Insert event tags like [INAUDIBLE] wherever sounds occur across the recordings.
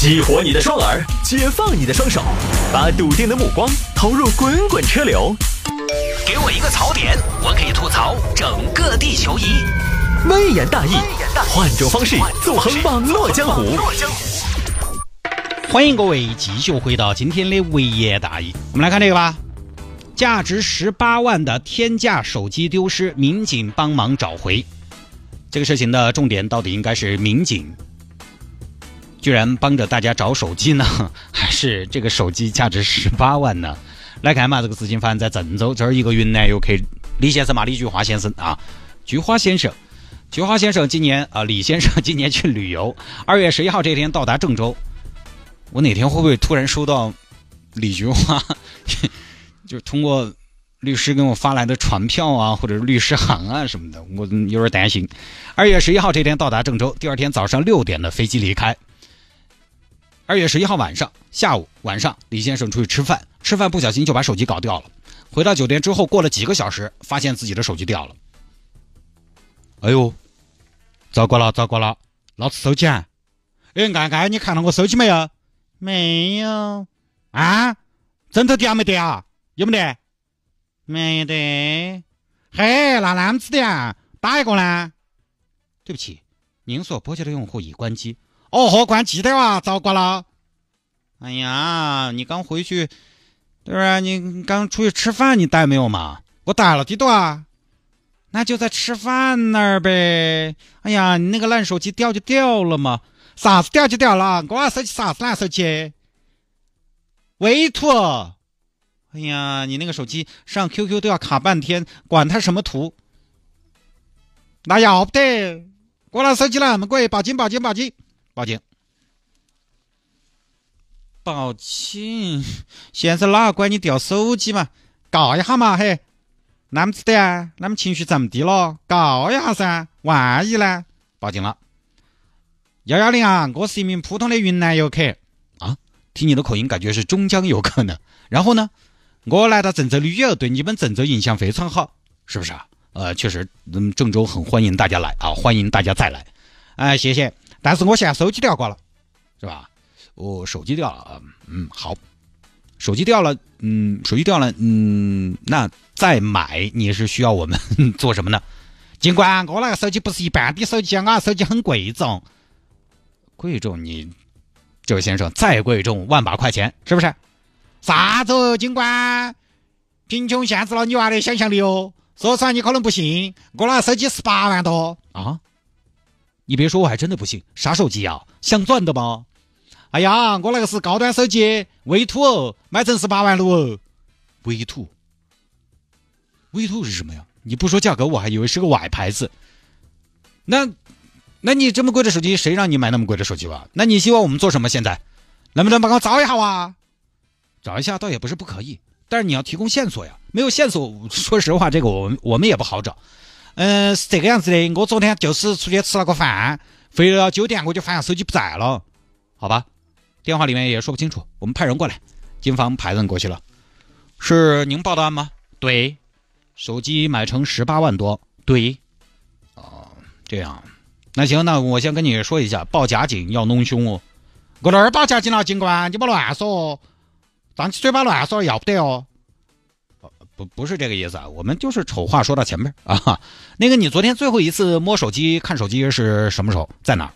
激活你的双耳，解放你的双手，把笃定的目光投入滚滚车流。给我一个槽点，我可以吐槽整个地球仪。微言大义，换种方式纵横网络江湖。欢迎各位继续回到今天的微言大义。我们来看这个吧，价值十八万的天价手机丢失，民警帮忙找回。这个事情的重点到底应该是民警居然帮着大家找手机呢，[LAUGHS] 还是这个手机价值十八万呢？来看嘛，这个事情发生在郑州，这儿一个云南游客李先生嘛，李菊花先生啊，菊花先生，菊花先生今年啊，李先生今年去旅游，二月十一号这天到达郑州。我哪天会不会突然收到李菊花，[LAUGHS] 就通过律师给我发来的传票啊，或者是律师函啊什么的？我有点担心。二月十一号这天到达郑州，第二天早上六点的飞机离开。二月十一号晚上、下午、晚上，李先生出去吃饭，吃饭不小心就把手机搞掉了。回到酒店之后，过了几个小时，发现自己的手机掉了。哎呦，糟糕了，糟糕了，老子手机啊！哎，安安，你看到我手机没有？没有。啊？枕头掉没得啊？有没得？没得。嘿，那啷子的啊？打一个呢？对不起，您所拨接的用户已关机。哦豁，关机的哇，糟糕了！哎呀，你刚回去，对吧？你刚出去吃饭，你带没有嘛？我带了的多啊。那就在吃饭那儿呗。哎呀，你那个烂手机掉就掉了嘛，啥子掉就掉了。我那手机啥子烂手机？微图。哎呀，你那个手机上 QQ 都要卡半天，管它什么图？那要不得，我那手机那么贵，报警，报警，报警！报警！报警！[LAUGHS] 现在哪管你掉手机嘛？告一下嘛，嘿，那么子的啊？那么情绪这么低了？告一下噻，万一呢？报警了！幺幺零啊，我是一名普通的云南游客啊，听你的口音，感觉是中江游客呢。然后呢，我来到郑州旅游，对你们郑州印象非常好，是不是啊？呃，确实，嗯，郑州很欢迎大家来啊，欢迎大家再来。哎，谢谢。但是我现在手机掉光了，是吧？我手机掉了，嗯，好，手机掉了，嗯，手机掉了，嗯，那再买你是需要我们 [LAUGHS] 做什么呢？警官，我那个手机不是一般的手机啊，我手机很贵重，贵重你这位先生再贵重万把块钱是不是？啥子？警官，贫穷限制了你娃的想象力哦。说出来你可能不信，我那手机十八万多啊。你别说，我还真的不信。啥手机呀？镶钻的吗？哎呀，我那个是高端手机，微图哦，买成十八万六哦。微图？微图是什么呀？你不说价格，我还以为是个外牌子。那，那你这么贵的手机，谁让你买那么贵的手机吧？那你希望我们做什么？现在，能不能帮我找一下啊？找一下倒也不是不可以，但是你要提供线索呀。没有线索，[LAUGHS] 说实话，这个我们我们也不好找。嗯，是这个样子的。我昨天就是出去吃了个饭，回了酒店，我就发现手机不在了。好吧，电话里面也说不清楚，我们派人过来，警方派人过去了。是您报的案吗？对，手机买成十八万多。对，哦，这样，那行，那我先跟你说一下，报假警要弄凶哦。我哪儿报假警了，警官，你别乱说哦，张起嘴巴乱说要不得哦。不不是这个意思啊，我们就是丑话说到前面啊。那个，你昨天最后一次摸手机看手机是什么时候？在哪儿？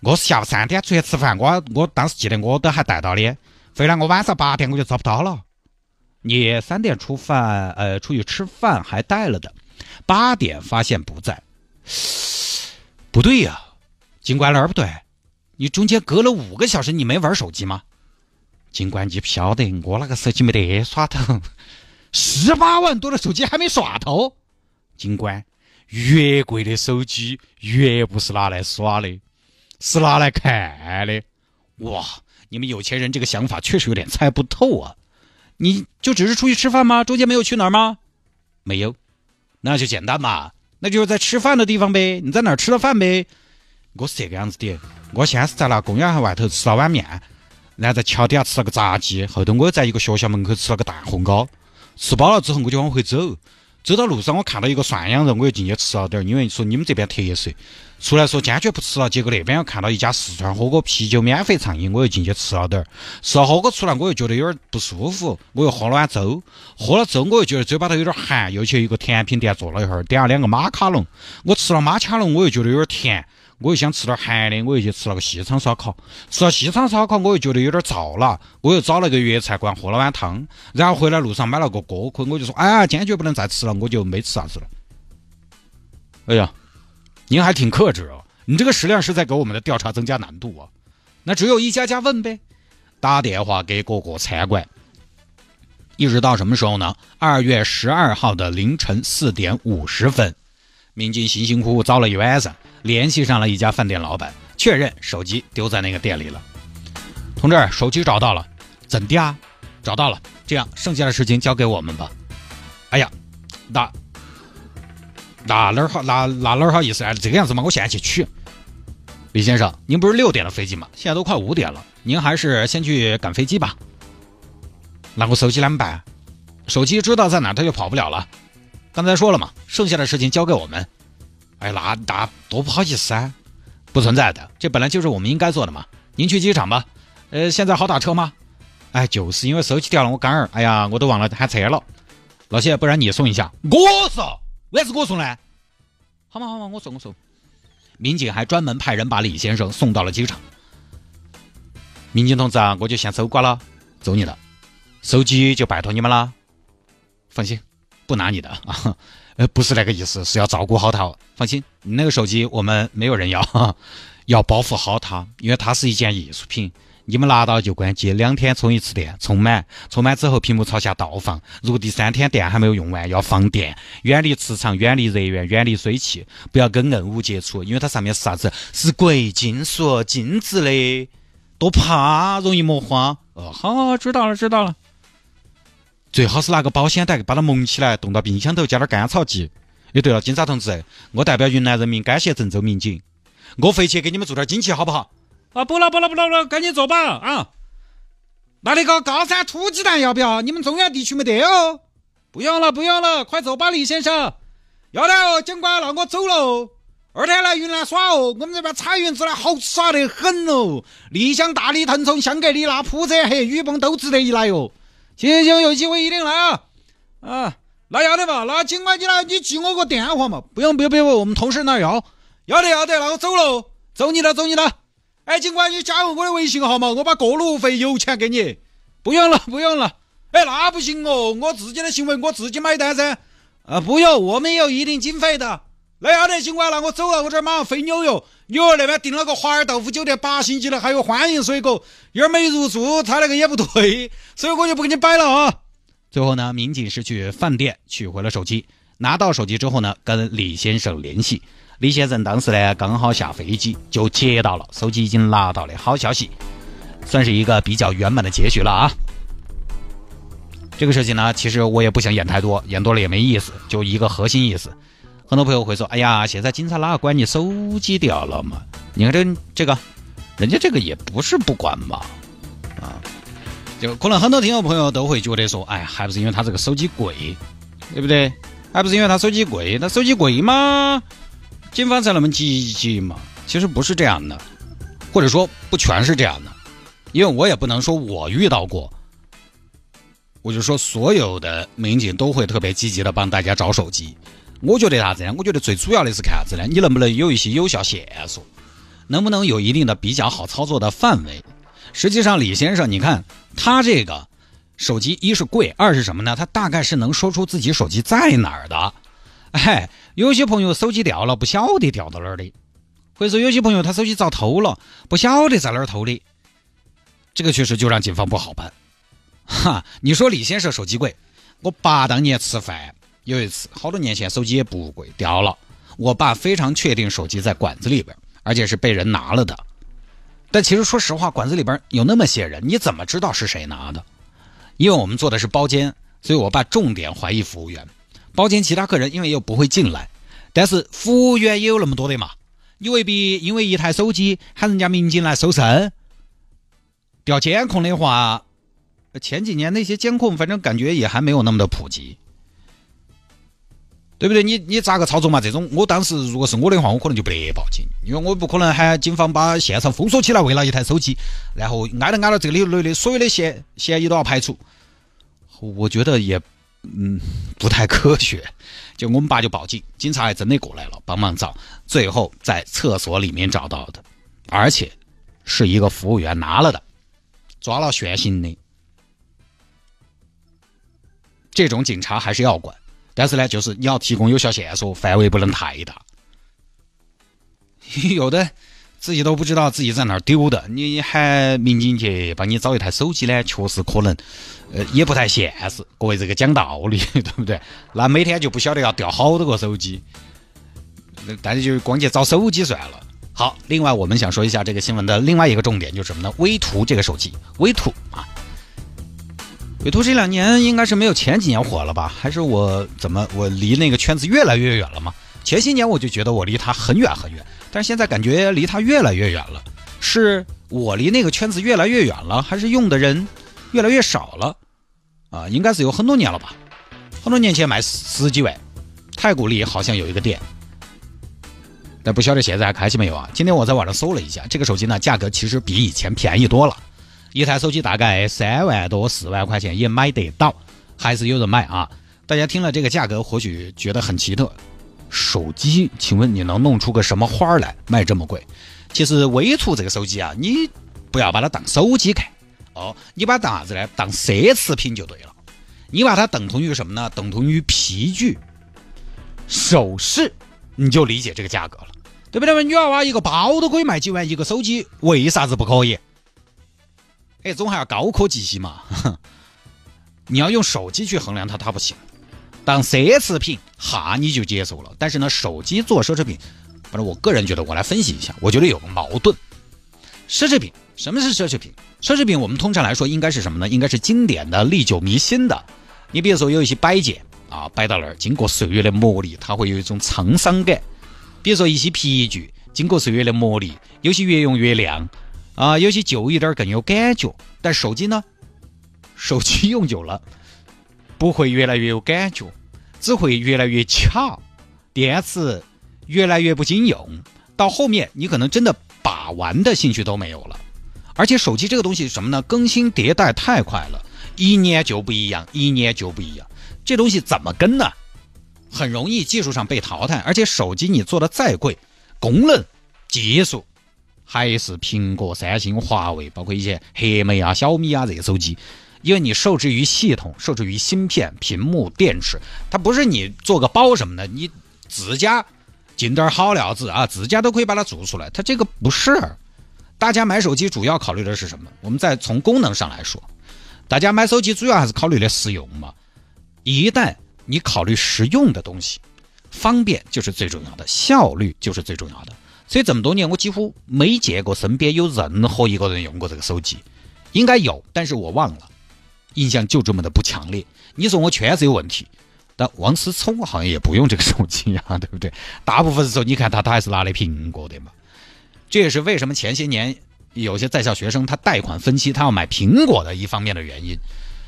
我是下午三点出去吃饭，我我当时记得我都还带到的。回来我晚上八点我就找不到了。你三点出饭，呃，出去吃饭还带了的，八点发现不在，不对呀，警官哪儿不对？你中间隔了五个小时，你没玩手机吗？警官，你不晓得我那个手机没得耍头。十八万多的手机还没耍头，警官，越贵的手机越不是拿来耍的，是拿来看的。哇，你们有钱人这个想法确实有点猜不透啊！你就只是出去吃饭吗？中间没有去哪儿吗？没有，那就简单嘛，那就是在吃饭的地方呗。你在哪儿吃了饭呗？我是这个样子的，我先是在那公园外头吃了碗面，然后在桥底下吃了个炸鸡，后头我又在一个学校门口吃了个蛋烘糕。吃饱了之后，我就往回走，走到路上，我看到一个涮羊肉，我又进去吃了点，因为说你们这边特色。出来说坚决不吃了，结果那边又看到一家四川火锅，啤酒免费畅饮，我又进去吃了点。吃了火锅出来，我又觉得有点不舒服，我又喝了碗粥。喝了粥，我又觉得嘴巴头有点寒，又去一个甜品店坐了一会儿，点了两个马卡龙。我吃了马卡龙，我又觉得有点甜，我又想吃点寒的，我又去吃了个西昌烧烤。吃了西昌烧烤，我又觉得有点燥了，我又找了个粤菜馆喝了碗汤，然后回来路上买了个锅盔，我就说：“哎呀，坚决不能再吃了，我就没吃啥子了。”哎呀。您还挺克制哦，你这个食量是在给我们的调查增加难度啊。那只有一家家问呗，打电话给各个餐馆，一直到什么时候呢？二月十二号的凌晨四点五十分，民警辛辛苦苦找了一晚上，联系上了一家饭店老板，确认手机丢在那个店里了。同志，手机找到了，怎的啊？找到了，这样剩下的事情交给我们吧。哎呀，那。那哪儿好？那那哪儿好意思啊？这个样子嘛，我现在去取。李先生，您不是六点的飞机吗？现在都快五点了，您还是先去赶飞机吧。那我手机怎么办？手机知道在哪，他就跑不了了。刚才说了嘛，剩下的事情交给我们。哎，那那多不好意思啊！不存在的，这本来就是我们应该做的嘛。您去机场吧。呃，现在好打车吗？哎，就是因为手机掉了，我刚儿，哎呀，我都忘了喊车了。老谢，不然你送一下。我送。为啥子我送呢？好嘛好嘛，我送我送。民警还专门派人把李先生送到了机场。民警同志啊，我就先收挂了，走你的，手机就拜托你们了。放心，不拿你的啊。呃，不是那个意思，是要照顾好他。放心，你那个手机我们没有人要，[LAUGHS] 要保护好它，因为它是一件艺术品。你们拿到就关机，两天充一次电，充满，充满之后屏幕朝下倒放。如果第三天电还没有用完，要放电，远离磁场，远离热源，远离水汽，不要跟硬物接触，因为它上面是啥子？是贵金属，金质的，多怕，容易磨花。哦，好，知道了，知道了。最好是拿个保鲜袋把它蒙起来，冻到冰箱头，加点干草剂。哎，对了，警察同志，我代表云南人民感谢郑州民警，我回去给你们做点惊奇，好不好？啊，不了不了不了不了，赶紧做吧啊！那那个高山土鸡蛋要不要？你们中原地区没得哦。不用了不用了，快走吧，李先生。要得哦，警官，那我走了。二天来云南耍哦，我们这边彩云之南，好耍得很哦。丽江、大理、腾冲、香格里拉、普者黑、雨崩都值得一来哦。行行行，有机会一定来啊！啊，那要得吧？那警官你来，你记我个电话嘛？不用不用不用，我们同事那要。要得要得，那我走了，走你的走你的。哎，警官，你加我的微信号嘛，我把过路费油钱给你。不用了，不用了。哎，那不行哦，我自己的行为我自己买单噻。啊，不用，我们有一定经费的。那要得，警官，那我走了，我这儿马上飞纽约。纽约那边订了个华尔豆腐酒店八星级的，还有欢迎水果，一会儿没入住，他那个也不对，[LAUGHS] 所以我就不给你摆了啊。最后呢，民警是去饭店取回了手机，拿到手机之后呢，跟李先生联系。李先生当时呢刚好下飞机，就接到了手机已经拿到的好消息，算是一个比较圆满的结局了啊。这个事情呢，其实我也不想演太多，演多了也没意思，就一个核心意思。很多朋友会说：“哎呀，现在警察哪个管你手机掉了嘛？你看这这个，人家这个也不是不管嘛，啊，就可能很多听众朋友都会觉得说：哎，还不是因为他这个手机贵，对不对？还不是因为他手机贵？他手机贵吗？”警方才那么积极嘛？其实不是这样的，或者说不全是这样的，因为我也不能说我遇到过，我就说所有的民警都会特别积极的帮大家找手机。我觉得啥子呢？我觉得最主要的是看啥子呢？你能不能有一些有效线索，能不能有一定的比较好操作的范围？实际上，李先生，你看他这个手机，一是贵，二是什么呢？他大概是能说出自己手机在哪儿的。哎，有些朋友手机掉了，不晓得掉到哪儿的；或者说有些朋友他手机遭偷了，不晓得在哪儿偷的。这个确实就让警方不好办。哈，你说李先生手机贵，我爸当年吃饭有一次，好多年前手机也不贵，掉了。我爸非常确定手机在管子里边，而且是被人拿了的。但其实说实话，管子里边有那么些人，你怎么知道是谁拿的？因为我们做的是包间，所以我爸重点怀疑服务员。包间其他客人因为又不会进来，但是服务员也有那么多的嘛，你未必因为一台手机喊人家民警来搜身。调监控的话，前几年那些监控反正感觉也还没有那么的普及。对不对？你你咋个操作嘛？这种我当时如果是我的话，我可能就不得报警，因为我不可能喊警方把现场封锁起来，为了一台手机，然后挨着挨着这里头的所有的嫌嫌疑都要排除。我觉得也嗯不太科学。就我们爸就报警，警察还真的过来了帮忙找，最后在厕所里面找到的，而且是一个服务员拿了的，抓了炫行的。这种警察还是要管。但是呢，就是你要提供有效线索，范围不能太大。[LAUGHS] 有的自己都不知道自己在哪儿丢的，你喊民警去帮你找一台手机呢，确实可能，呃，也不太现实。各位这个讲道理，[LAUGHS] 对不对？那每天就不晓得要掉好多个手机，那大家就光去找手机算了。好，另外我们想说一下这个新闻的另外一个重点就是什么呢？微图这个手机，微图啊。伟图这两年应该是没有前几年火了吧？还是我怎么我离那个圈子越来越远了吗？前些年我就觉得我离他很远很远，但是现在感觉离他越来越远了。是我离那个圈子越来越远了，还是用的人越来越少了？啊，应该是有很多年了吧？很多年前卖十几万，太古里好像有一个店，但不晓得现在还开起没有啊？今天我在网上搜了一下，这个手机呢，价格其实比以前便宜多了。一台手机大概三万多四万块钱也买得到，还是有人买啊！大家听了这个价格，或许觉得很奇特。手机，请问你能弄出个什么花来卖这么贵？其实微图这个手机啊，你不要把它当手机看哦，你把它当啥子呢？当奢侈品就对了。你把它等同于什么呢？等同于皮具、首饰，你就理解这个价格了，对不对？女娃娃一个包都可以卖几万，一个手机为啥子不可以？哎，总还要高科技些嘛！[LAUGHS] 你要用手机去衡量它，它不行。当奢侈品，哈你就接受了。但是呢，手机做奢侈品，反正我个人觉得，我来分析一下，我觉得有个矛盾。奢侈品，什么是奢侈品？奢侈品我们通常来说应该是什么呢？应该是经典的、历久弥新的。你比如说有一些摆件啊，摆到那儿，经过岁月的磨砺，它会有一种沧桑感。比如说一些皮具，经过岁月的磨砺，有些越用越亮。啊，有些旧一点更有感觉，但手机呢？手机用久了不会越来越有感觉，只会越来越卡，电池越来越不经用，到后面你可能真的把玩的兴趣都没有了。而且手机这个东西什么呢？更新迭代太快了，一年就不一样，一年就不一样。这东西怎么跟呢？很容易技术上被淘汰，而且手机你做的再贵，功能、技术。还是苹果、三星、华为，包括一些黑莓啊、小米啊这些手机，因为你受制于系统、受制于芯片、屏幕、电池，它不是你做个包什么的，你自家进点好料子啊，自家都可以把它做出来。它这个不是，大家买手机主要考虑的是什么？我们再从功能上来说，大家买手机主要还是考虑的实用嘛。一旦你考虑实用的东西，方便就是最重要的，效率就是最重要的。所以这么多年，我几乎没见过身边有任何一个人用过这个手机，应该有，但是我忘了，印象就这么的不强烈。你说我圈子有问题，但王思聪好像也不用这个手机呀，对不对？[LAUGHS] 大部分时候你看他，他还是拿的苹果的嘛。这也是为什么前些年有些在校学生他贷款分期，他要买苹果的一方面的原因，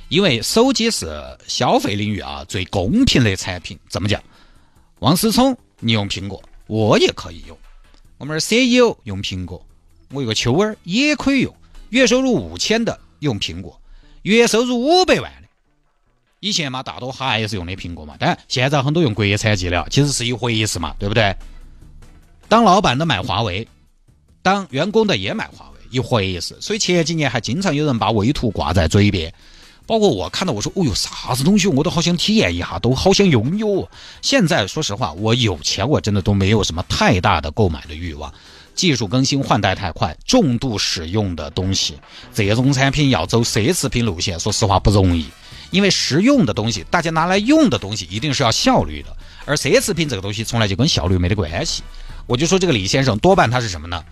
因为手机是消费领域啊最公平的产品。怎么讲？王思聪你用苹果，我也可以用。我们 CEO 用苹果，我有个秋儿也可以用，月收入五千的用苹果，月收入五百万的，以前嘛大多还是用的苹果嘛，但现在很多用国产机了，其实是一回事嘛，对不对？当老板的买华为，当员工的也买华为，一回事。所以前几年还经常有人把微图挂在嘴边。包括我看到我说，哦哟，啥子东西我都好想体验一下，都好想拥有。现在说实话，我有钱，我真的都没有什么太大的购买的欲望。技术更新换代太快，重度使用的东西，这种产品要走奢侈品路线，说实话不容易。因为实用的东西，大家拿来用的东西，一定是要效率的。而奢侈品这个东西，从来就跟效率没得关系。我就说这个李先生，多半他是什么呢？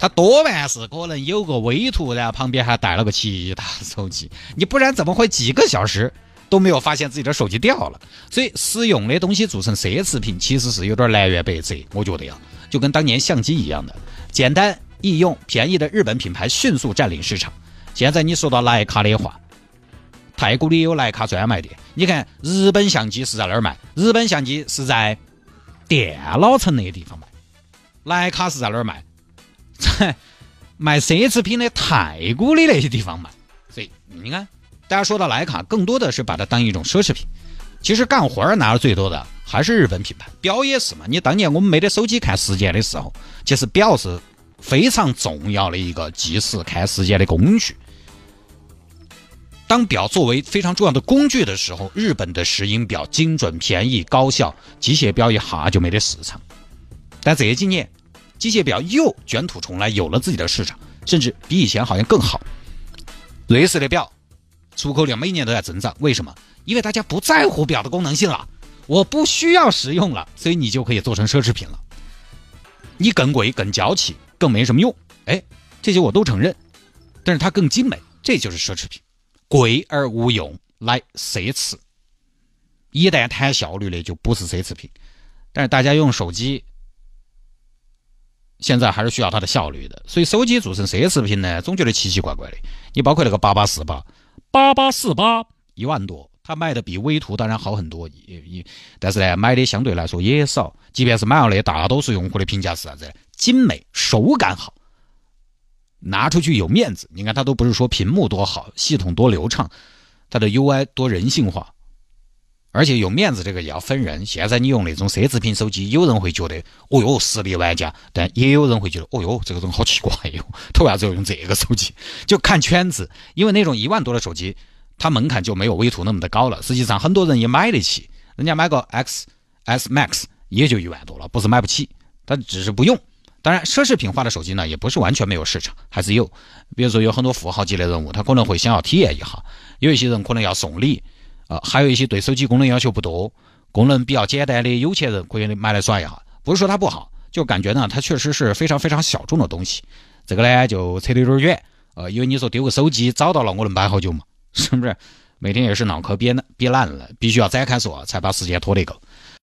他多半是可能有个微图，然后旁边还带了个其他手机，你不然怎么会几个小时都没有发现自己的手机掉了？所以实用的东西做成奢侈品，其实是有点南辕北辙。我觉得呀，就跟当年相机一样的，简单易用、便宜的日本品牌迅速占领市场。现在你说到徕卡的话，太古里有徕卡专卖店。你看日本相机是在哪儿卖？日本相机是在电脑城那个地方卖。徕卡是在哪儿卖？在卖奢侈品的太古里那些地方卖。所以你看，大家说到莱卡，更多的是把它当一种奢侈品。其实干活儿拿的最多的还是日本品牌，表也是嘛。你当年我们没得手机看时间的时候，其实表是非常重要的一个计时看时间的工具。当表作为非常重要的工具的时候，日本的石英表精准、便宜、高效，机械表一下就没得市场。但这几年，机械表又卷土重来，有了自己的市场，甚至比以前好像更好。瑞士的表出口量每年都在增长，为什么？因为大家不在乎表的功能性了，我不需要实用了，所以你就可以做成奢侈品了。你更贵、更娇气、更没什么用，哎，这些我都承认。但是它更精美，这就是奢侈品。贵而无用，来奢侈。一旦谈效率的，就不是奢侈品。但是大家用手机，现在还是需要它的效率的，所以手机做成奢侈品呢，总觉得奇奇怪怪的。你包括那个八八四八，八八四八一万多。它卖的比威图当然好很多，也也，但是呢，买的相对来说也少。即便是买了的，大多数用户的评价是啥子？精美，手感好，拿出去有面子。你看，它都不是说屏幕多好，系统多流畅，它的 UI 多人性化，而且有面子，这个也要分人。现在你用那种奢侈品手机，有人会觉得哦哟，实力玩家，但也有人会觉得哦哟，这个人好奇怪哟，他为啥子要用这个手机？就看圈子，因为那种一万多的手机。它门槛就没有威图那么的高了，实际上很多人也买得起，人家买个 X S Max 也就一万多了，不是买不起，他只是不用。当然，奢侈品化的手机呢，也不是完全没有市场，还是有。比如说，有很多富豪级的人物，他可能会想要体验一下；有一些人可能要送礼，呃，还有一些对手机功能要求不多、功能比较简单的有钱人可以买来耍一下。不是说它不好，就感觉呢，它确实是非常非常小众的东西。这个呢，就扯得有点远，呃，因为你说丢个手机找到了，我能摆好久嘛？是不是每天也是脑壳憋憋烂了，必须要展开锁才把时间拖得够？